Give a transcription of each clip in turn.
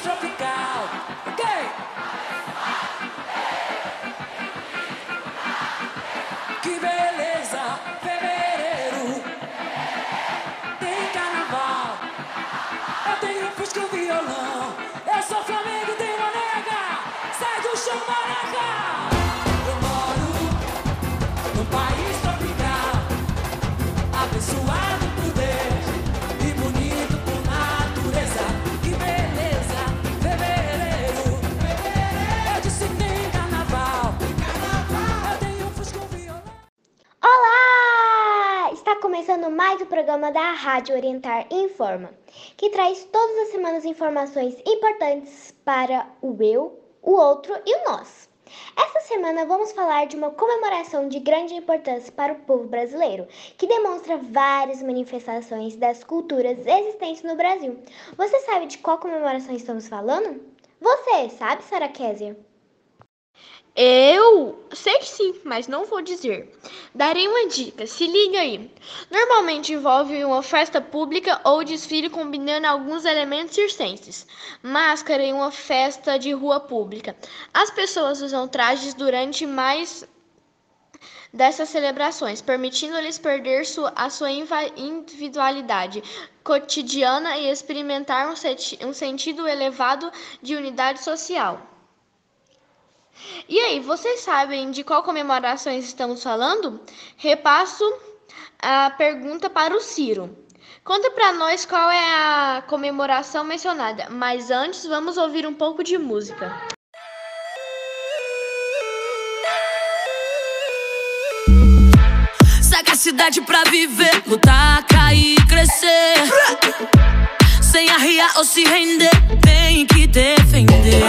tropical. Que beleza, fevereiro. Tem carnaval. Eu tenho fusca e programa da Rádio Orientar Informa, que traz todas as semanas informações importantes para o eu, o outro e o nós. Esta semana vamos falar de uma comemoração de grande importância para o povo brasileiro, que demonstra várias manifestações das culturas existentes no Brasil. Você sabe de qual comemoração estamos falando? Você sabe, Sara Kézia? Eu sei que sim, mas não vou dizer. Darei uma dica, se liga aí. Normalmente envolve uma festa pública ou desfile combinando alguns elementos circenses. Máscara e uma festa de rua pública. As pessoas usam trajes durante mais dessas celebrações, permitindo-lhes perder sua, a sua individualidade cotidiana e experimentar um, um sentido elevado de unidade social. E aí, vocês sabem de qual comemorações estamos falando? Repasso a pergunta para o Ciro. Conta para nós qual é a comemoração mencionada, mas antes vamos ouvir um pouco de música. Sagacidade pra viver, lutar, cair, crescer. Sem arriar ou se render, tem que defender.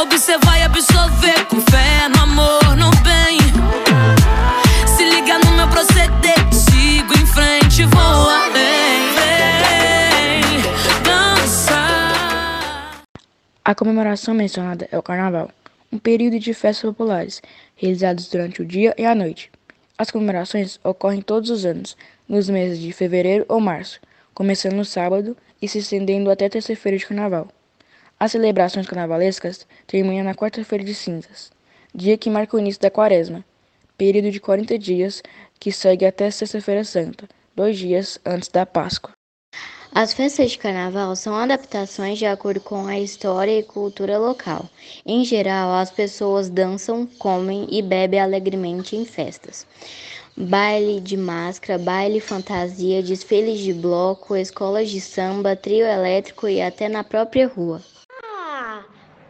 Observar e absorver, com fé no amor, no bem. Se liga no meu proceder, sigo em frente, vou além. Vem. A comemoração mencionada é o Carnaval, um período de festas populares, realizados durante o dia e a noite. As comemorações ocorrem todos os anos, nos meses de fevereiro ou março, começando no sábado e se estendendo até terça-feira de Carnaval. As celebrações carnavalescas terminam na quarta-feira de cinzas, dia que marca o início da quaresma, período de 40 dias que segue até Sexta-feira Santa, dois dias antes da Páscoa. As festas de carnaval são adaptações de acordo com a história e cultura local. Em geral, as pessoas dançam, comem e bebem alegremente em festas. Baile de máscara, baile fantasia, desfiles de bloco, escolas de samba, trio elétrico e até na própria rua.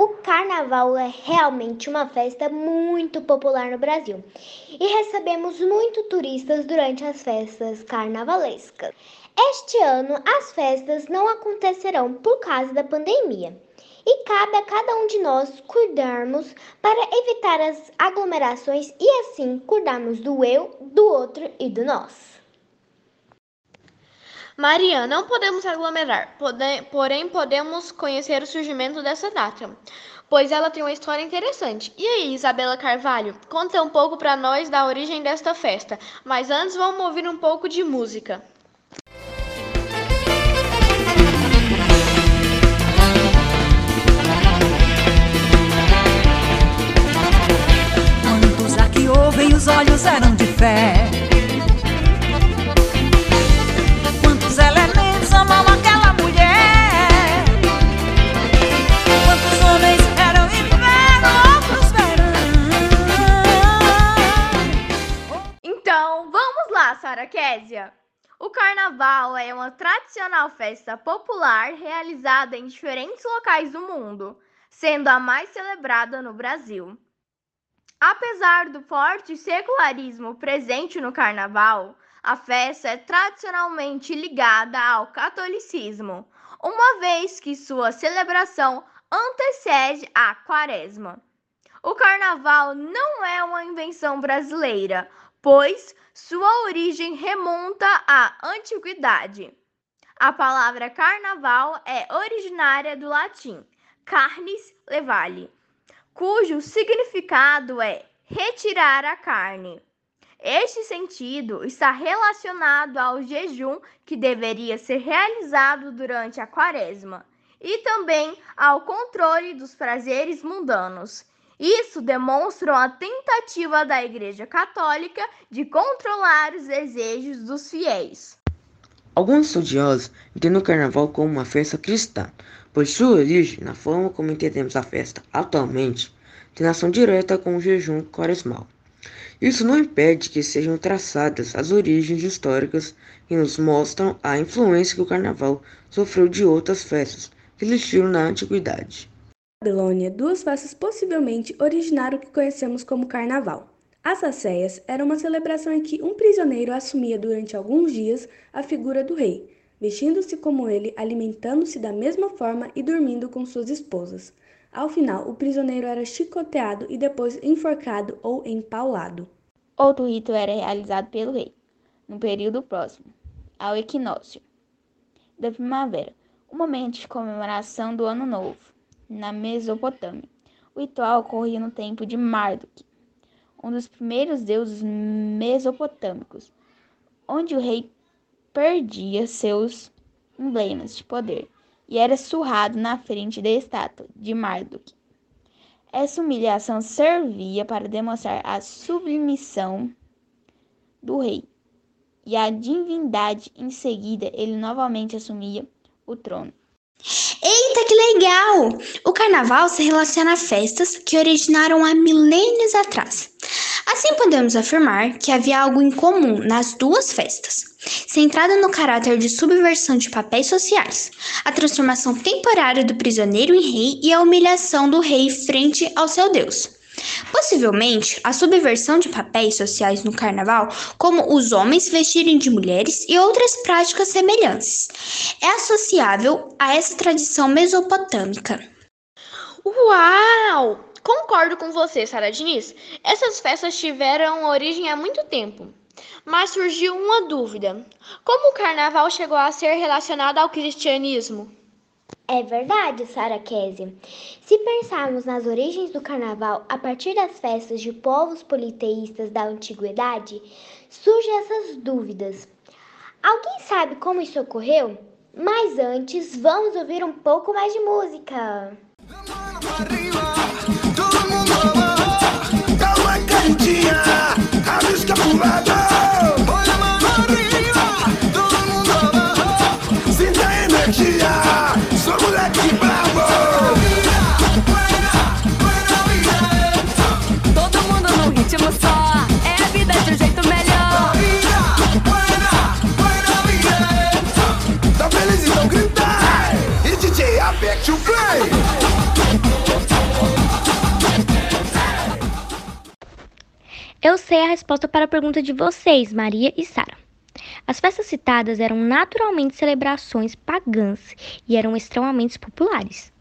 O carnaval é realmente uma festa muito popular no Brasil e recebemos muito turistas durante as festas carnavalescas. Este ano as festas não acontecerão por causa da pandemia e cabe a cada um de nós cuidarmos para evitar as aglomerações e assim cuidarmos do eu, do outro e do nós. Maria, não podemos aglomerar, pode- porém podemos conhecer o surgimento dessa data, pois ela tem uma história interessante. E aí, Isabela Carvalho, conta um pouco para nós da origem desta festa, mas antes vamos ouvir um pouco de música. Ouvem os olhos eram de fé? É uma tradicional festa popular realizada em diferentes locais do mundo, sendo a mais celebrada no Brasil. Apesar do forte secularismo presente no carnaval, a festa é tradicionalmente ligada ao catolicismo, uma vez que sua celebração antecede a quaresma. O carnaval não é uma invenção brasileira, pois sua origem remonta à antiguidade. A palavra carnaval é originária do latim carnis levale, cujo significado é retirar a carne. Este sentido está relacionado ao jejum que deveria ser realizado durante a quaresma e também ao controle dos prazeres mundanos. Isso demonstra a tentativa da Igreja Católica de controlar os desejos dos fiéis. Alguns estudiosos entendem o carnaval como uma festa cristã, pois sua origem, na forma como entendemos a festa atualmente, tem relação direta com o jejum quaresmal. Isso não impede que sejam traçadas as origens históricas que nos mostram a influência que o carnaval sofreu de outras festas que existiram na antiguidade. Babilônia, duas festas possivelmente originaram o que conhecemos como carnaval. As asseias era uma celebração em que um prisioneiro assumia durante alguns dias a figura do rei, vestindo-se como ele, alimentando-se da mesma forma e dormindo com suas esposas. Ao final, o prisioneiro era chicoteado e depois enforcado ou empaulado. Outro rito era realizado pelo rei, no período próximo ao equinócio da primavera, o momento de comemoração do Ano Novo, na Mesopotâmia. O ritual ocorria no tempo de Marduk, um dos primeiros deuses mesopotâmicos, onde o rei perdia seus emblemas de poder e era surrado na frente da estátua de Marduk. Essa humilhação servia para demonstrar a submissão do rei e a divindade. Em seguida, ele novamente assumia o trono. Eita, legal! O carnaval se relaciona a festas que originaram há milênios atrás. Assim, podemos afirmar que havia algo em comum nas duas festas, centrada no caráter de subversão de papéis sociais, a transformação temporária do prisioneiro em rei e a humilhação do rei frente ao seu Deus. Possivelmente, a subversão de papéis sociais no carnaval, como os homens vestirem de mulheres e outras práticas semelhantes, é associável a essa tradição mesopotâmica. Uau! Concordo com você, Sara Diniz. Essas festas tiveram origem há muito tempo. Mas surgiu uma dúvida: como o carnaval chegou a ser relacionado ao cristianismo? É verdade, Sara Kézia. Se pensarmos nas origens do carnaval a partir das festas de povos politeístas da antiguidade, surgem essas dúvidas. Alguém sabe como isso ocorreu? Mas antes, vamos ouvir um pouco mais de música. Resposta para a pergunta de vocês, Maria e Sara. As festas citadas eram naturalmente celebrações pagãs e eram extremamente populares.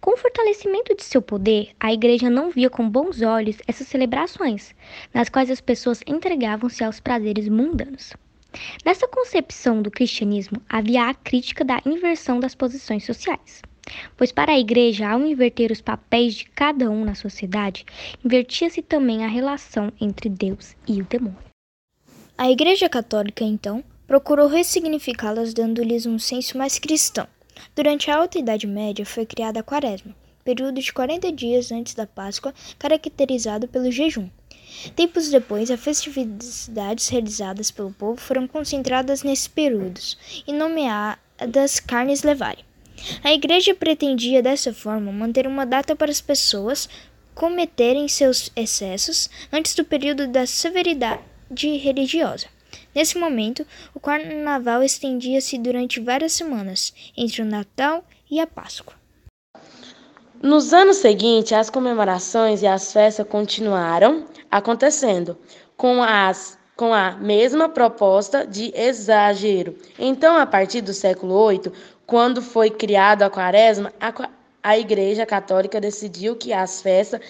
Com o fortalecimento de seu poder, a igreja não via com bons olhos essas celebrações, nas quais as pessoas entregavam-se aos prazeres mundanos. Nessa concepção do cristianismo havia a crítica da inversão das posições sociais. Pois para a igreja, ao inverter os papéis de cada um na sociedade, invertia-se também a relação entre Deus e o demônio. A Igreja Católica, então, procurou ressignificá-las dando-lhes um senso mais cristão. Durante a Alta Idade Média foi criada a Quaresma, período de 40 dias antes da Páscoa, caracterizado pelo jejum. Tempos depois, as festividades realizadas pelo povo foram concentradas nesses períodos e nomeadas Carnes Levari. A igreja pretendia dessa forma manter uma data para as pessoas cometerem seus excessos antes do período da severidade religiosa. Nesse momento, o carnaval estendia-se durante várias semanas, entre o Natal e a Páscoa. Nos anos seguintes, as comemorações e as festas continuaram acontecendo, com, as, com a mesma proposta de exagero. Então, a partir do século VIII, quando foi criado a quaresma, a, a Igreja Católica decidiu que as festas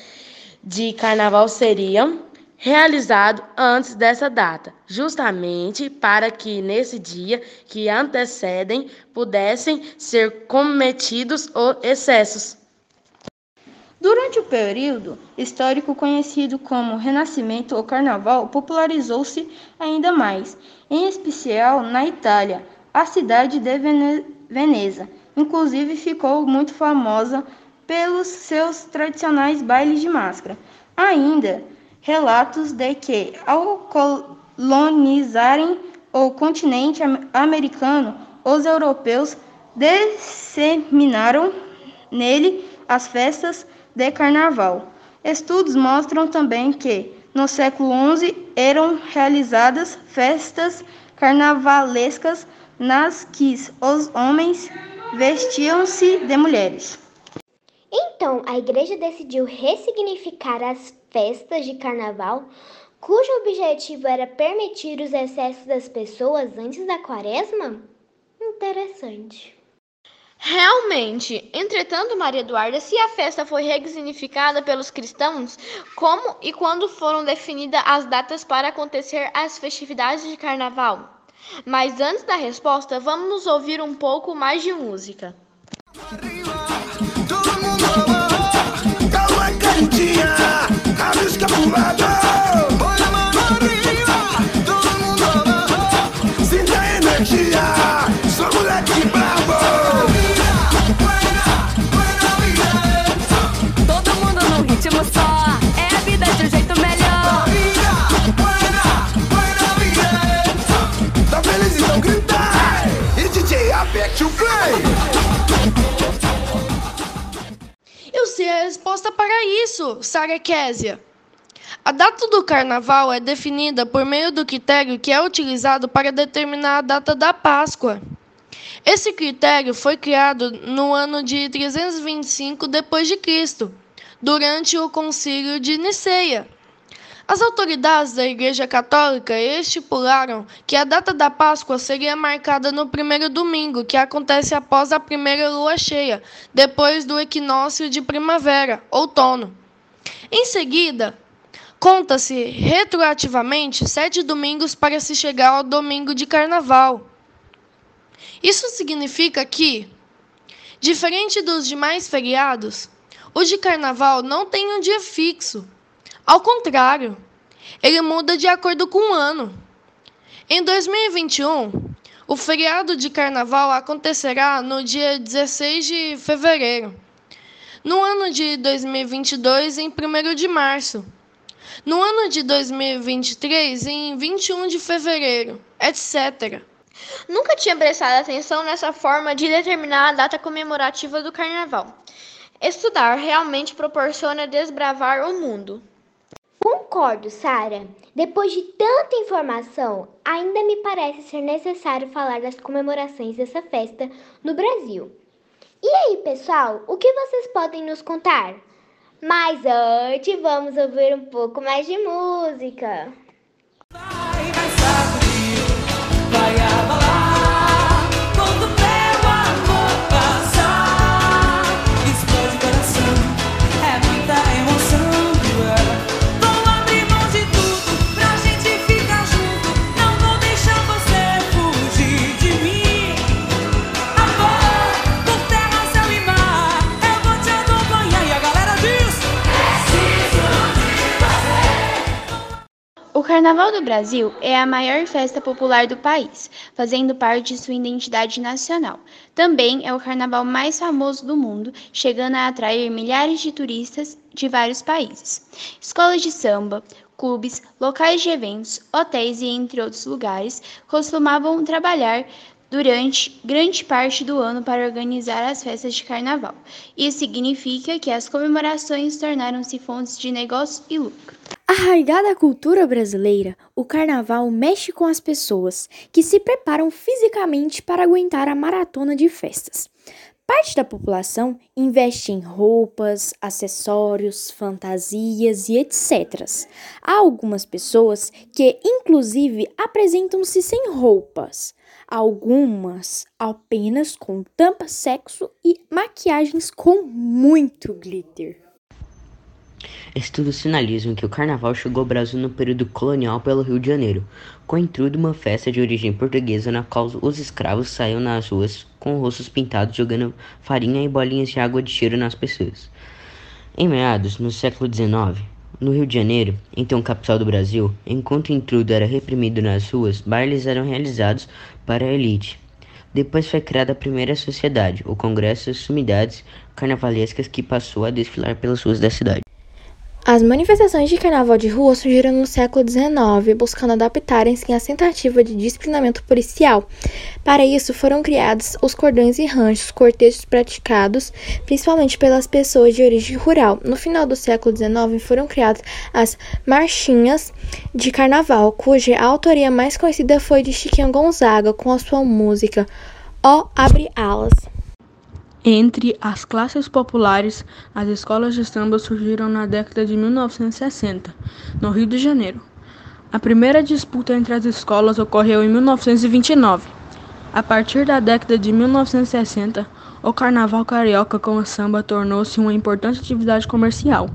de carnaval seriam realizadas antes dessa data, justamente para que nesse dia que antecedem pudessem ser cometidos os excessos. Durante o período histórico conhecido como Renascimento, o carnaval popularizou-se ainda mais, em especial na Itália. A cidade de Vene Veneza inclusive ficou muito famosa pelos seus tradicionais bailes de máscara. Ainda, relatos de que, ao colonizarem o continente americano, os europeus disseminaram nele as festas de carnaval. Estudos mostram também que, no século XI, eram realizadas festas carnavalescas nas que os homens vestiam-se de mulheres. Então, a igreja decidiu ressignificar as festas de carnaval, cujo objetivo era permitir os excessos das pessoas antes da quaresma? Interessante. Realmente, entretanto, Maria Eduarda, se a festa foi resignificada pelos cristãos, como e quando foram definidas as datas para acontecer as festividades de carnaval? Mas antes da resposta, vamos ouvir um pouco mais de música. Calma, carinha, arrisca pro lado. A resposta para isso, Sara Késia. A data do carnaval é definida por meio do critério que é utilizado para determinar a data da Páscoa. Esse critério foi criado no ano de 325 d.C., durante o Concílio de Niceia. As autoridades da Igreja Católica estipularam que a data da Páscoa seria marcada no primeiro domingo, que acontece após a primeira lua cheia, depois do equinócio de primavera, outono. Em seguida, conta-se retroativamente sete domingos para se chegar ao domingo de carnaval. Isso significa que, diferente dos demais feriados, o de carnaval não tem um dia fixo. Ao contrário, ele muda de acordo com o ano. Em 2021, o feriado de carnaval acontecerá no dia 16 de fevereiro. No ano de 2022, em 1 de março. No ano de 2023, em 21 de fevereiro, etc. Nunca tinha prestado atenção nessa forma de determinar a data comemorativa do carnaval. Estudar realmente proporciona desbravar o mundo. Concordo, Sara. Depois de tanta informação, ainda me parece ser necessário falar das comemorações dessa festa no Brasil. E aí, pessoal, o que vocês podem nos contar? Mas antes, vamos ouvir um pouco mais de música. Vai O Carnaval do Brasil é a maior festa popular do país, fazendo parte de sua identidade nacional. Também é o carnaval mais famoso do mundo, chegando a atrair milhares de turistas de vários países. Escolas de samba, clubes, locais de eventos, hotéis e entre outros lugares costumavam trabalhar durante grande parte do ano para organizar as festas de carnaval. Isso significa que as comemorações tornaram-se fontes de negócio e lucro. Arraigada à cultura brasileira, o carnaval mexe com as pessoas que se preparam fisicamente para aguentar a maratona de festas. Parte da população investe em roupas, acessórios, fantasias e etc. Há algumas pessoas que, inclusive, apresentam-se sem roupas. Algumas apenas com tampa sexo e maquiagens com muito glitter. Estudos sinalizam que o carnaval chegou ao Brasil no período colonial pelo Rio de Janeiro, com o de uma festa de origem portuguesa na qual os escravos saíam nas ruas com rostos pintados jogando farinha e bolinhas de água de cheiro nas pessoas. Em meados, no século XIX, no Rio de Janeiro, então capital do Brasil, enquanto o intrudo era reprimido nas ruas, bailes eram realizados para a elite. Depois foi criada a primeira sociedade, o Congresso das Sumidades Carnavalescas, que passou a desfilar pelas ruas da cidade. As manifestações de carnaval de rua surgiram no século XIX, buscando adaptarem-se às tentativas de disciplinamento policial. Para isso, foram criados os cordões e ranchos, cortejos praticados principalmente pelas pessoas de origem rural. No final do século XIX, foram criadas as marchinhas de carnaval, cuja autoria mais conhecida foi de Chiquinho Gonzaga, com a sua música Ó Abre Alas. Entre as classes populares, as escolas de samba surgiram na década de 1960, no Rio de Janeiro. A primeira disputa entre as escolas ocorreu em 1929. A partir da década de 1960, o carnaval carioca com o samba tornou-se uma importante atividade comercial.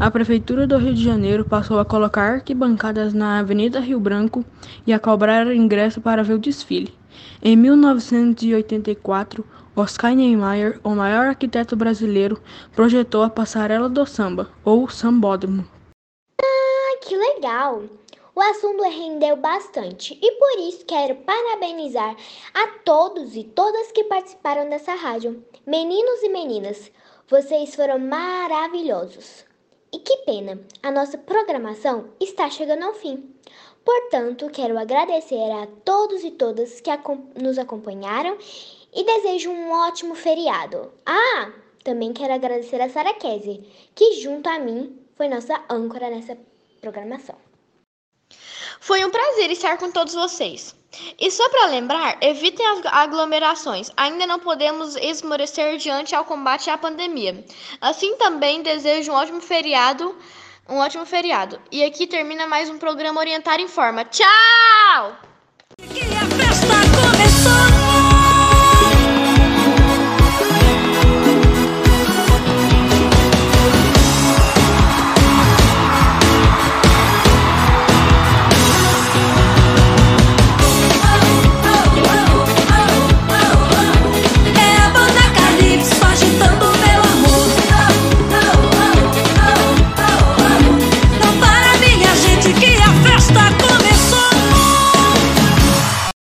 A Prefeitura do Rio de Janeiro passou a colocar arquibancadas na Avenida Rio Branco e a cobrar ingresso para ver o desfile. Em 1984, Oscar Niemeyer, o maior arquiteto brasileiro, projetou a Passarela do Samba, ou Sambódromo. Ah, que legal! O assunto rendeu bastante e por isso quero parabenizar a todos e todas que participaram dessa rádio. Meninos e meninas, vocês foram maravilhosos. E que pena, a nossa programação está chegando ao fim. Portanto, quero agradecer a todos e todas que nos acompanharam e desejo um ótimo feriado. Ah, também quero agradecer a Sara Kese, que junto a mim foi nossa âncora nessa programação. Foi um prazer estar com todos vocês. E só para lembrar, evitem as aglomerações. Ainda não podemos esmorecer diante ao combate à pandemia. Assim também desejo um ótimo feriado, um ótimo feriado. E aqui termina mais um programa Orientar em Forma. Tchau!